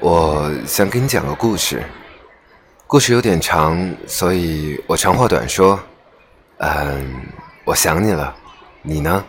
我想给你讲个故事。故事有点长所以我长话短说。嗯我想你了。你呢？